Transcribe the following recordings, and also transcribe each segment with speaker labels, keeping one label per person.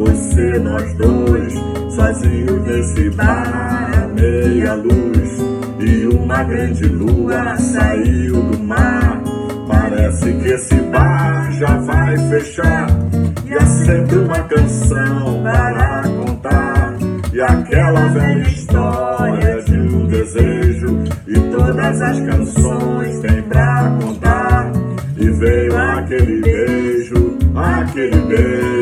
Speaker 1: Você, nós dois, sozinhos nesse bar, meia luz. E uma grande lua saiu do mar. Parece que esse bar já vai fechar. E sempre uma canção para contar. E aquela velha história de um desejo. E todas as canções têm pra contar. E veio aquele beijo, aquele beijo.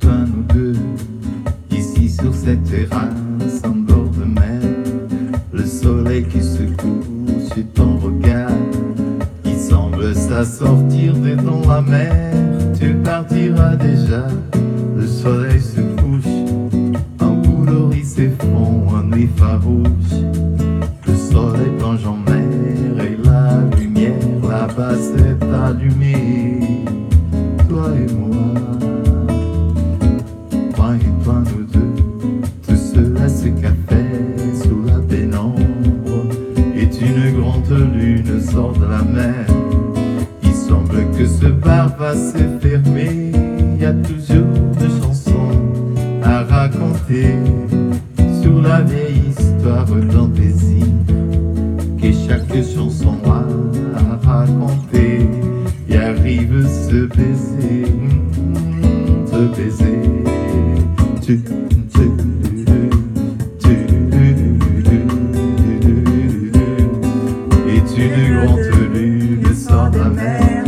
Speaker 2: Toi, nous deux, ici sur cette terrasse en bord de mer, le soleil qui se couche sur ton regard, qui semble s'assortir de dans la mer. Tu partiras déjà, le soleil se couche, un coloris s'effondre, en nuit farouche. Le soleil plonge en mer et la lumière là-bas s'est allumée. Toi et moi. Deux, tout cela ce café sous la pénombre. Et une grande lune sort de la mer. Il semble que ce bar va se fermer. Il y a toujours des chansons à raconter sur la vieille histoire d'un désir que chaque chanson a à raconter. Et arrive ce baiser, mm, ce baiser. Et une grande lune sort de mer.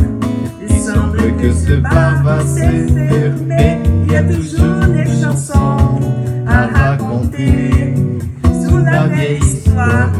Speaker 2: Il semble que ce bar va se fermer. Il y a toujours des chansons à raconter sur la vieille histoire